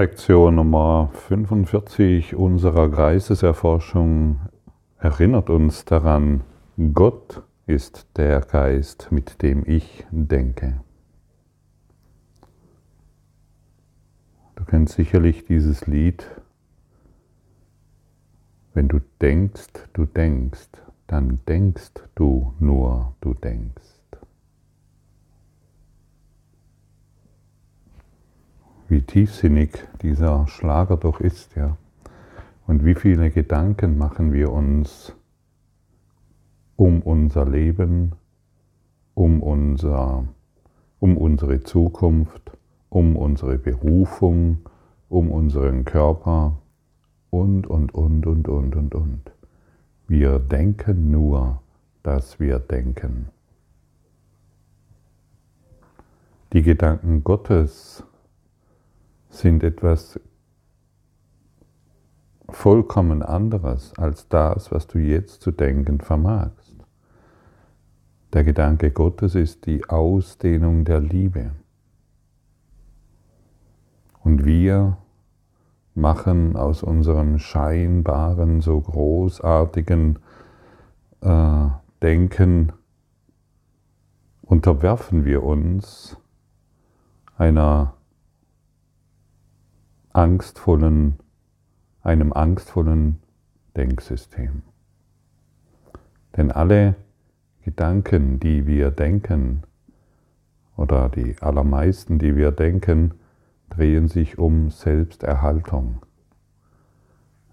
Lektion Nummer 45 unserer Geisteserforschung erinnert uns daran, Gott ist der Geist, mit dem ich denke. Du kennst sicherlich dieses Lied, wenn du denkst, du denkst, dann denkst du nur, du denkst. Wie tiefsinnig dieser Schlager doch ist, ja. Und wie viele Gedanken machen wir uns um unser Leben, um, unser, um unsere Zukunft, um unsere Berufung, um unseren Körper und, und, und, und, und, und, und. Wir denken nur, dass wir denken. Die Gedanken Gottes sind etwas vollkommen anderes als das, was du jetzt zu denken vermagst. Der Gedanke Gottes ist die Ausdehnung der Liebe. Und wir machen aus unserem scheinbaren, so großartigen äh, Denken, unterwerfen wir uns einer angstvollen, einem angstvollen Denksystem. Denn alle Gedanken, die wir denken, oder die allermeisten, die wir denken, drehen sich um Selbsterhaltung.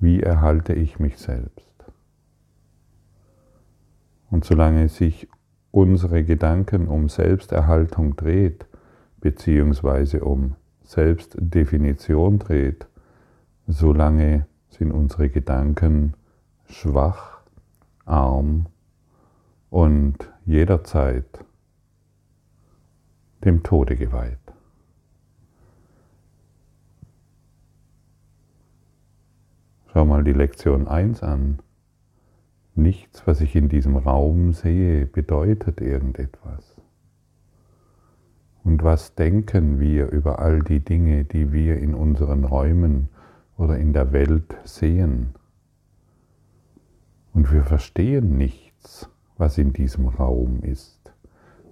Wie erhalte ich mich selbst? Und solange sich unsere Gedanken um Selbsterhaltung dreht, beziehungsweise um Selbstdefinition dreht, solange sind unsere Gedanken schwach, arm und jederzeit dem Tode geweiht. Schau mal die Lektion 1 an. Nichts, was ich in diesem Raum sehe, bedeutet irgendetwas. Und was denken wir über all die Dinge, die wir in unseren Räumen oder in der Welt sehen? Und wir verstehen nichts, was in diesem Raum ist.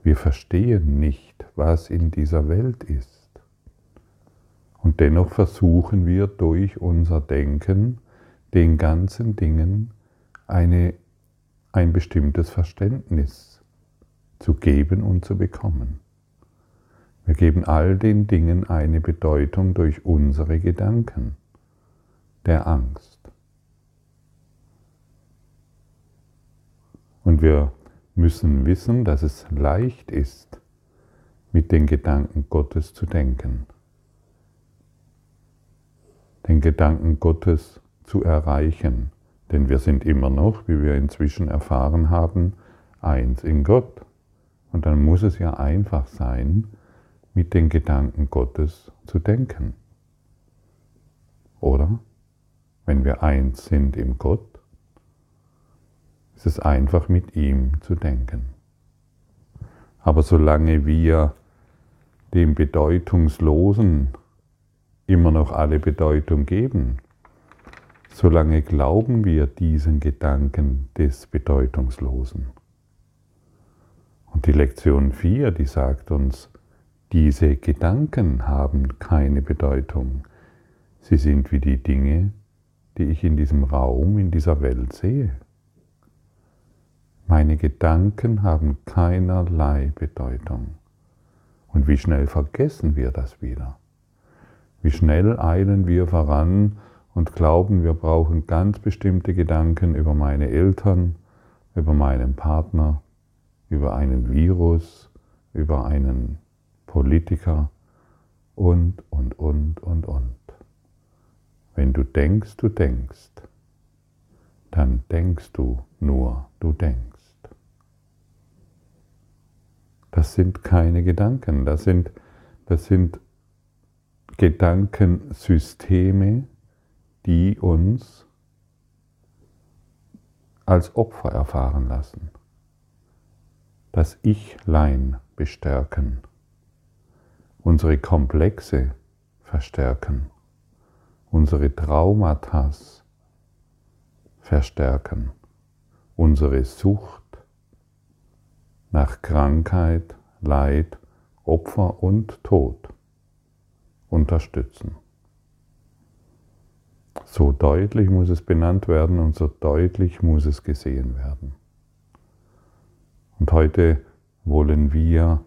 Wir verstehen nicht, was in dieser Welt ist. Und dennoch versuchen wir durch unser Denken den ganzen Dingen eine, ein bestimmtes Verständnis zu geben und zu bekommen. Wir geben all den Dingen eine Bedeutung durch unsere Gedanken der Angst. Und wir müssen wissen, dass es leicht ist, mit den Gedanken Gottes zu denken, den Gedanken Gottes zu erreichen, denn wir sind immer noch, wie wir inzwischen erfahren haben, eins in Gott. Und dann muss es ja einfach sein, mit den Gedanken Gottes zu denken. Oder? Wenn wir eins sind im Gott, ist es einfach mit ihm zu denken. Aber solange wir dem Bedeutungslosen immer noch alle Bedeutung geben, solange glauben wir diesen Gedanken des Bedeutungslosen. Und die Lektion 4, die sagt uns, diese Gedanken haben keine Bedeutung. Sie sind wie die Dinge, die ich in diesem Raum, in dieser Welt sehe. Meine Gedanken haben keinerlei Bedeutung. Und wie schnell vergessen wir das wieder? Wie schnell eilen wir voran und glauben, wir brauchen ganz bestimmte Gedanken über meine Eltern, über meinen Partner, über einen Virus, über einen Politiker und, und, und, und, und. Wenn du denkst, du denkst, dann denkst du nur, du denkst. Das sind keine Gedanken, das sind, das sind Gedankensysteme, die uns als Opfer erfahren lassen, das Ich-Lein bestärken unsere Komplexe verstärken unsere Traumata verstärken, unsere Sucht nach Krankheit, Leid, Opfer und Tod unterstützen. So deutlich muss es benannt werden und so deutlich muss es gesehen werden. Und heute wollen wir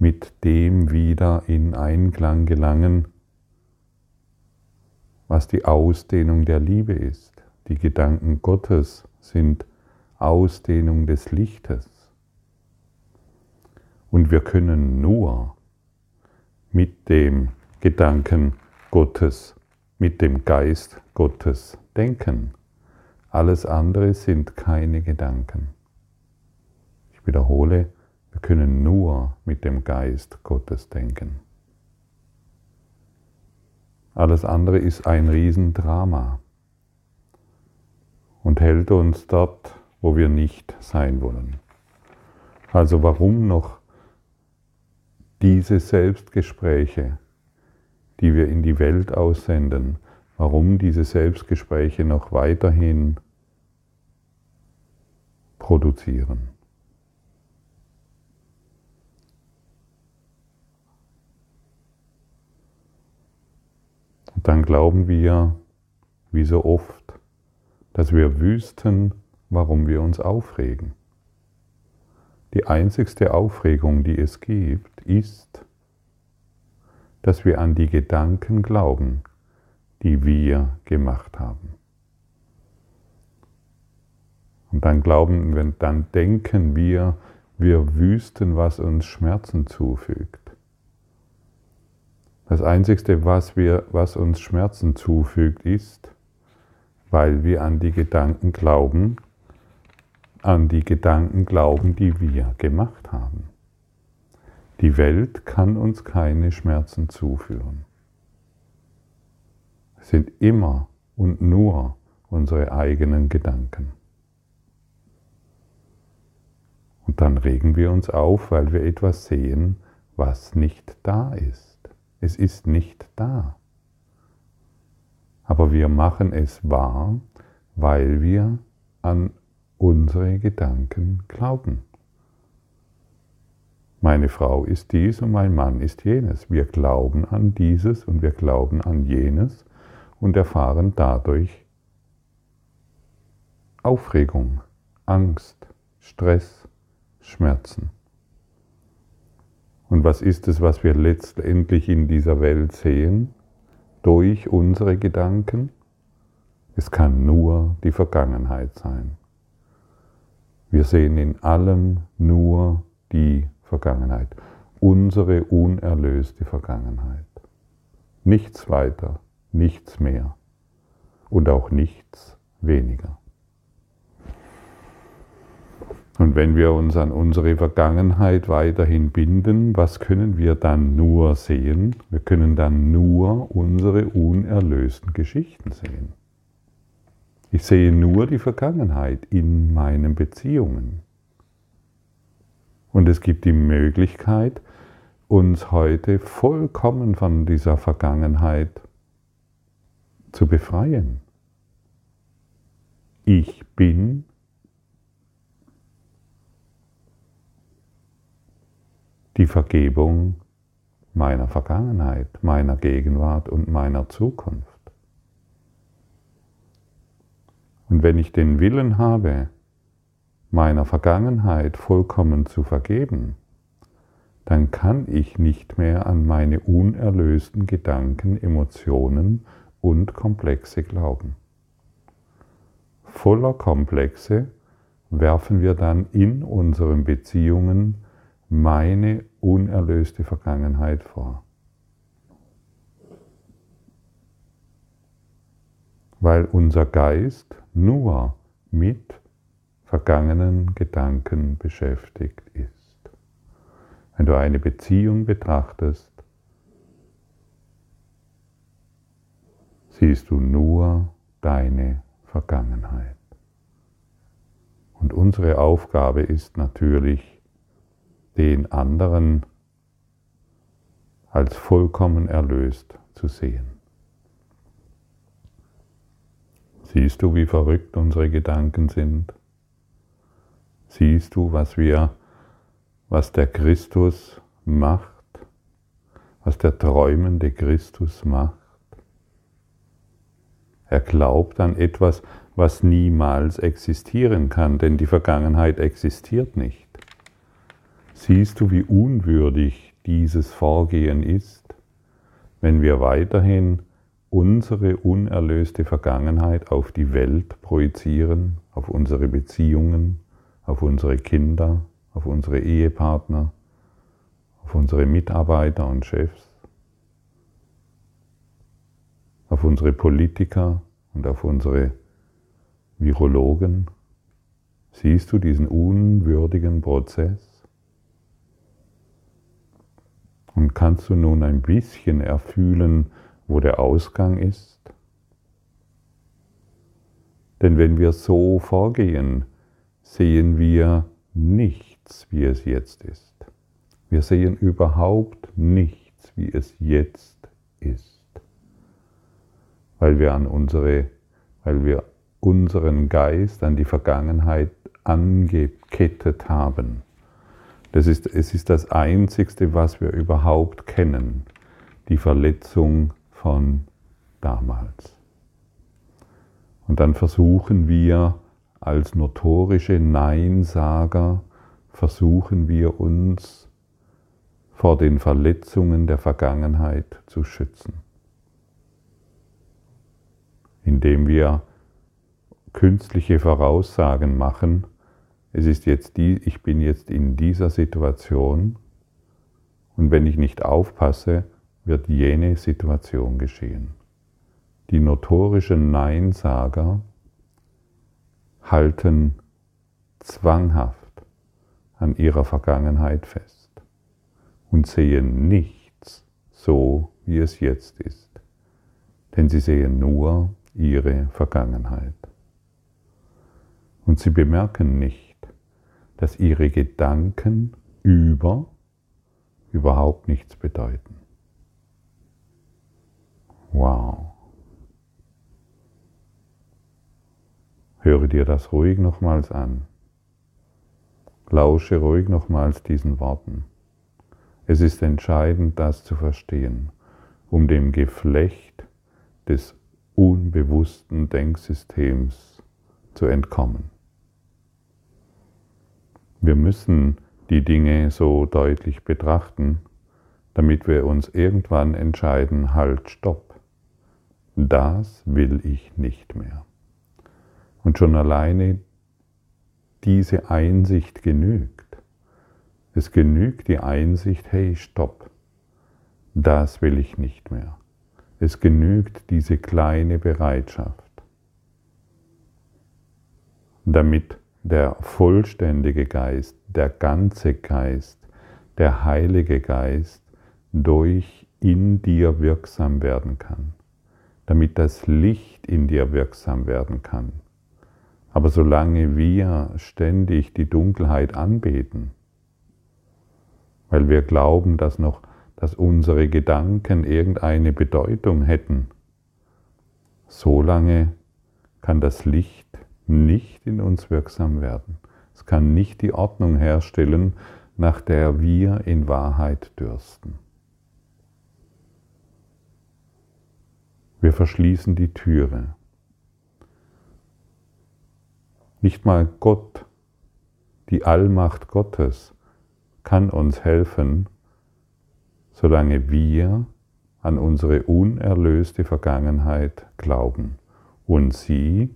mit dem wieder in Einklang gelangen, was die Ausdehnung der Liebe ist. Die Gedanken Gottes sind Ausdehnung des Lichtes. Und wir können nur mit dem Gedanken Gottes, mit dem Geist Gottes denken. Alles andere sind keine Gedanken. Ich wiederhole, wir können nur mit dem Geist Gottes denken. Alles andere ist ein Riesendrama und hält uns dort, wo wir nicht sein wollen. Also warum noch diese Selbstgespräche, die wir in die Welt aussenden, warum diese Selbstgespräche noch weiterhin produzieren. Dann glauben wir, wie so oft, dass wir wüssten, warum wir uns aufregen. Die einzigste Aufregung, die es gibt, ist, dass wir an die Gedanken glauben, die wir gemacht haben. Und dann glauben dann denken wir, wir wüssten, was uns Schmerzen zufügt. Das Einzige, was, wir, was uns Schmerzen zufügt, ist, weil wir an die Gedanken glauben, an die Gedanken glauben, die wir gemacht haben. Die Welt kann uns keine Schmerzen zuführen. Es sind immer und nur unsere eigenen Gedanken. Und dann regen wir uns auf, weil wir etwas sehen, was nicht da ist. Es ist nicht da. Aber wir machen es wahr, weil wir an unsere Gedanken glauben. Meine Frau ist dies und mein Mann ist jenes. Wir glauben an dieses und wir glauben an jenes und erfahren dadurch Aufregung, Angst, Stress, Schmerzen. Und was ist es, was wir letztendlich in dieser Welt sehen? Durch unsere Gedanken? Es kann nur die Vergangenheit sein. Wir sehen in allem nur die Vergangenheit, unsere unerlöste Vergangenheit. Nichts weiter, nichts mehr und auch nichts weniger. Und wenn wir uns an unsere Vergangenheit weiterhin binden, was können wir dann nur sehen? Wir können dann nur unsere unerlösten Geschichten sehen. Ich sehe nur die Vergangenheit in meinen Beziehungen. Und es gibt die Möglichkeit, uns heute vollkommen von dieser Vergangenheit zu befreien. Ich bin die Vergebung meiner Vergangenheit, meiner Gegenwart und meiner Zukunft. Und wenn ich den Willen habe, meiner Vergangenheit vollkommen zu vergeben, dann kann ich nicht mehr an meine unerlösten Gedanken, Emotionen und Komplexe glauben. Voller Komplexe werfen wir dann in unseren Beziehungen meine unerlöste Vergangenheit vor. Weil unser Geist nur mit vergangenen Gedanken beschäftigt ist. Wenn du eine Beziehung betrachtest, siehst du nur deine Vergangenheit. Und unsere Aufgabe ist natürlich, den anderen als vollkommen erlöst zu sehen. Siehst du, wie verrückt unsere Gedanken sind? Siehst du, was wir, was der Christus macht, was der träumende Christus macht? Er glaubt an etwas, was niemals existieren kann, denn die Vergangenheit existiert nicht. Siehst du, wie unwürdig dieses Vorgehen ist, wenn wir weiterhin unsere unerlöste Vergangenheit auf die Welt projizieren, auf unsere Beziehungen, auf unsere Kinder, auf unsere Ehepartner, auf unsere Mitarbeiter und Chefs, auf unsere Politiker und auf unsere Virologen. Siehst du diesen unwürdigen Prozess? Und kannst du nun ein bisschen erfühlen, wo der Ausgang ist? Denn wenn wir so vorgehen, sehen wir nichts, wie es jetzt ist. Wir sehen überhaupt nichts, wie es jetzt ist. Weil wir an unsere, weil wir unseren Geist an die Vergangenheit angekettet haben. Das ist, es ist das Einzigste, was wir überhaupt kennen, die Verletzung von damals. Und dann versuchen wir als notorische Neinsager, versuchen wir uns vor den Verletzungen der Vergangenheit zu schützen, indem wir künstliche Voraussagen machen, es ist jetzt die, ich bin jetzt in dieser Situation und wenn ich nicht aufpasse, wird jene Situation geschehen. Die notorischen Neinsager halten zwanghaft an ihrer Vergangenheit fest und sehen nichts so, wie es jetzt ist, denn sie sehen nur ihre Vergangenheit. Und sie bemerken nicht, dass ihre Gedanken über überhaupt nichts bedeuten. Wow. Höre dir das ruhig nochmals an. Lausche ruhig nochmals diesen Worten. Es ist entscheidend, das zu verstehen, um dem Geflecht des unbewussten Denksystems zu entkommen. Wir müssen die Dinge so deutlich betrachten, damit wir uns irgendwann entscheiden, halt, stopp das will ich nicht mehr. Und schon alleine diese Einsicht genügt. Es genügt die Einsicht, hey, stopp, das will ich nicht mehr. Es genügt diese kleine Bereitschaft, damit der vollständige Geist, der ganze Geist, der Heilige Geist durch in dir wirksam werden kann damit das Licht in dir wirksam werden kann. Aber solange wir ständig die Dunkelheit anbeten, weil wir glauben, dass noch, dass unsere Gedanken irgendeine Bedeutung hätten, solange kann das Licht nicht in uns wirksam werden. Es kann nicht die Ordnung herstellen, nach der wir in Wahrheit dürsten. Wir verschließen die Türe. Nicht mal Gott, die Allmacht Gottes, kann uns helfen, solange wir an unsere unerlöste Vergangenheit glauben und sie,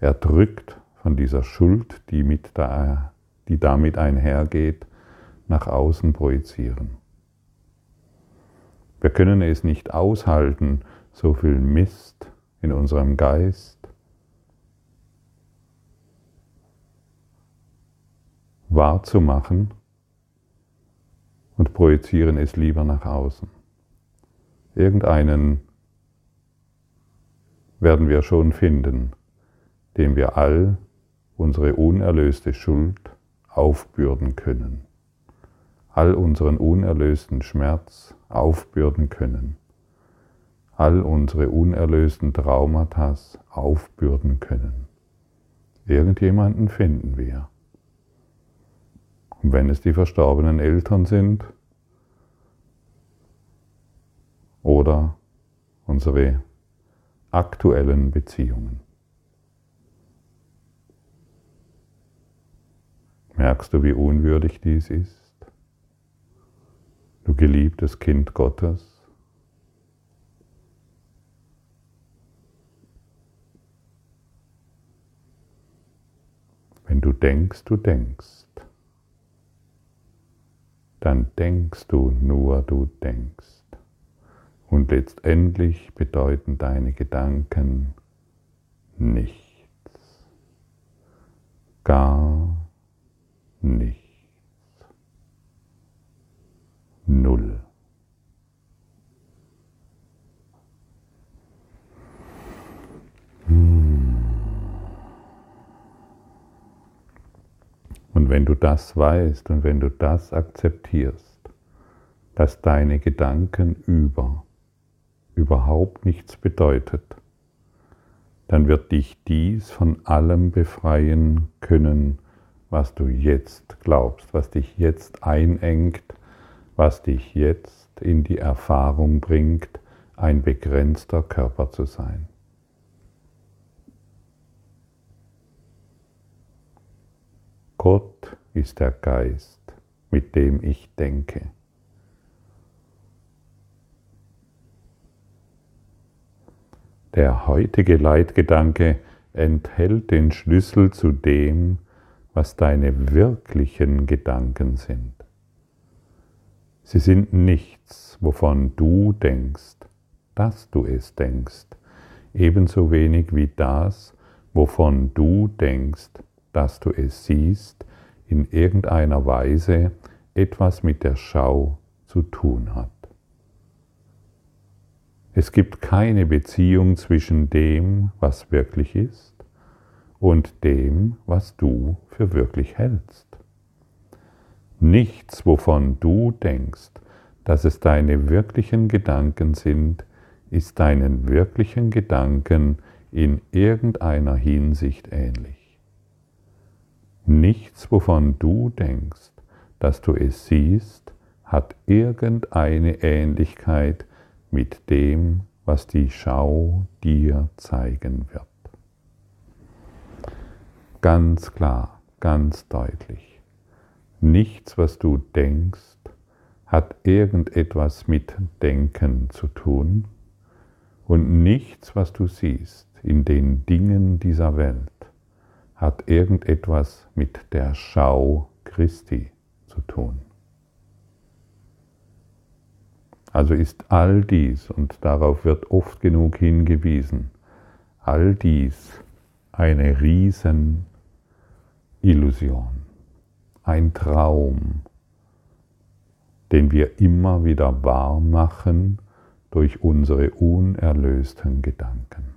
erdrückt von dieser Schuld, die, mit da, die damit einhergeht, nach außen projizieren. Wir können es nicht aushalten, so viel Mist in unserem Geist wahrzumachen und projizieren es lieber nach außen. Irgendeinen werden wir schon finden, dem wir all unsere unerlöste Schuld aufbürden können all unseren unerlösten Schmerz aufbürden können, all unsere unerlösten Traumata aufbürden können. Irgendjemanden finden wir. Und wenn es die verstorbenen Eltern sind oder unsere aktuellen Beziehungen. Merkst du, wie unwürdig dies ist? Du geliebtes Kind Gottes. Wenn du denkst, du denkst, dann denkst du nur, du denkst. Und letztendlich bedeuten deine Gedanken nichts. Gar nichts. Null. Und wenn du das weißt und wenn du das akzeptierst, dass deine Gedanken über überhaupt nichts bedeutet, dann wird dich dies von allem befreien können, was du jetzt glaubst, was dich jetzt einengt, was dich jetzt in die Erfahrung bringt, ein begrenzter Körper zu sein. Gott ist der Geist, mit dem ich denke. Der heutige Leitgedanke enthält den Schlüssel zu dem, was deine wirklichen Gedanken sind. Sie sind nichts, wovon du denkst, dass du es denkst, ebenso wenig wie das, wovon du denkst, dass du es siehst, in irgendeiner Weise etwas mit der Schau zu tun hat. Es gibt keine Beziehung zwischen dem, was wirklich ist, und dem, was du für wirklich hältst. Nichts, wovon du denkst, dass es deine wirklichen Gedanken sind, ist deinen wirklichen Gedanken in irgendeiner Hinsicht ähnlich. Nichts, wovon du denkst, dass du es siehst, hat irgendeine Ähnlichkeit mit dem, was die Schau dir zeigen wird. Ganz klar, ganz deutlich. Nichts, was du denkst, hat irgendetwas mit Denken zu tun und nichts, was du siehst in den Dingen dieser Welt, hat irgendetwas mit der Schau Christi zu tun. Also ist all dies, und darauf wird oft genug hingewiesen, all dies eine Riesenillusion, ein Traum, den wir immer wieder wahr machen durch unsere unerlösten Gedanken.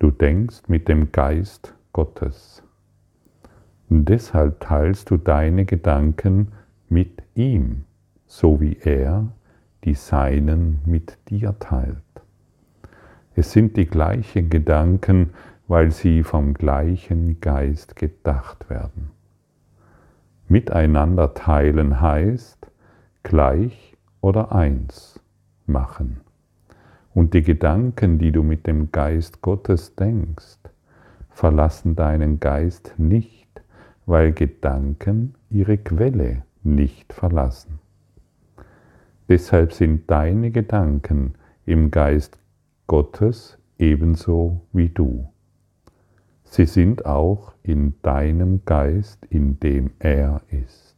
Du denkst mit dem Geist Gottes. Und deshalb teilst du deine Gedanken mit ihm, so wie er die Seinen mit dir teilt. Es sind die gleichen Gedanken, weil sie vom gleichen Geist gedacht werden. Miteinander teilen heißt gleich oder eins machen. Und die Gedanken, die du mit dem Geist Gottes denkst, verlassen deinen Geist nicht, weil Gedanken ihre Quelle nicht verlassen. Deshalb sind deine Gedanken im Geist Gottes ebenso wie du. Sie sind auch in deinem Geist, in dem er ist.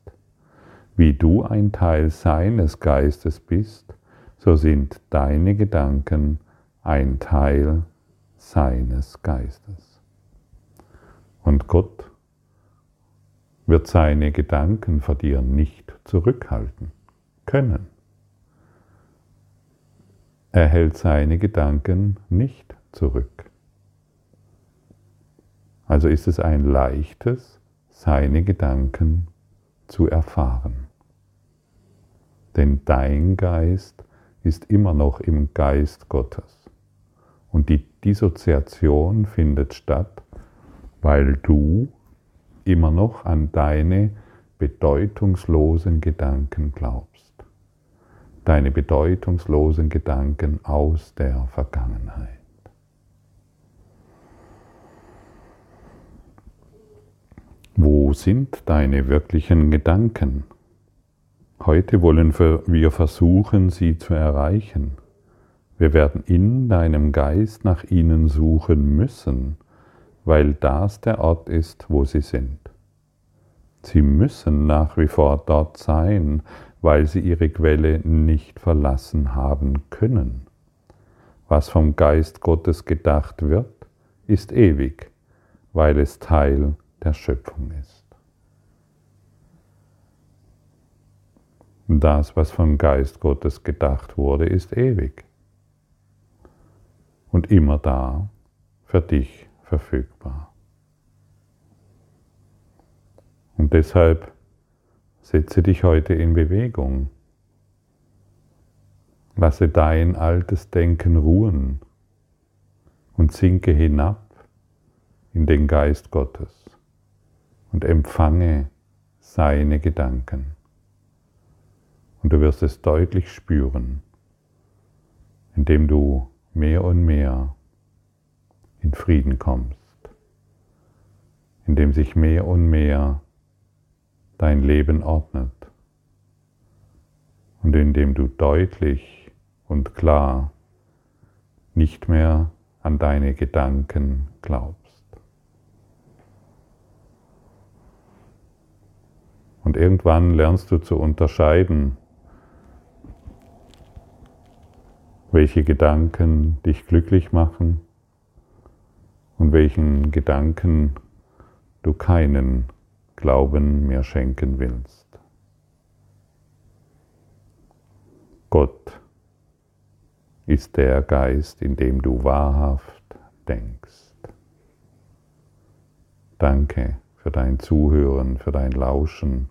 Wie du ein Teil seines Geistes bist, so sind deine Gedanken ein Teil seines Geistes. Und Gott wird seine Gedanken vor dir nicht zurückhalten können. Er hält seine Gedanken nicht zurück. Also ist es ein leichtes, seine Gedanken zu erfahren. Denn dein Geist ist immer noch im Geist Gottes. Und die Dissoziation findet statt, weil du immer noch an deine bedeutungslosen Gedanken glaubst. Deine bedeutungslosen Gedanken aus der Vergangenheit. Wo sind deine wirklichen Gedanken? Heute wollen wir versuchen, sie zu erreichen. Wir werden in deinem Geist nach ihnen suchen müssen, weil das der Ort ist, wo sie sind. Sie müssen nach wie vor dort sein, weil sie ihre Quelle nicht verlassen haben können. Was vom Geist Gottes gedacht wird, ist ewig, weil es Teil der Schöpfung ist. Das, was vom Geist Gottes gedacht wurde, ist ewig und immer da für dich verfügbar. Und deshalb setze dich heute in Bewegung. Lasse dein altes Denken ruhen und sinke hinab in den Geist Gottes und empfange seine Gedanken. Und du wirst es deutlich spüren, indem du mehr und mehr in Frieden kommst, indem sich mehr und mehr dein Leben ordnet und indem du deutlich und klar nicht mehr an deine Gedanken glaubst. Und irgendwann lernst du zu unterscheiden, welche Gedanken dich glücklich machen und welchen Gedanken du keinen Glauben mehr schenken willst. Gott ist der Geist, in dem du wahrhaft denkst. Danke für dein Zuhören, für dein Lauschen,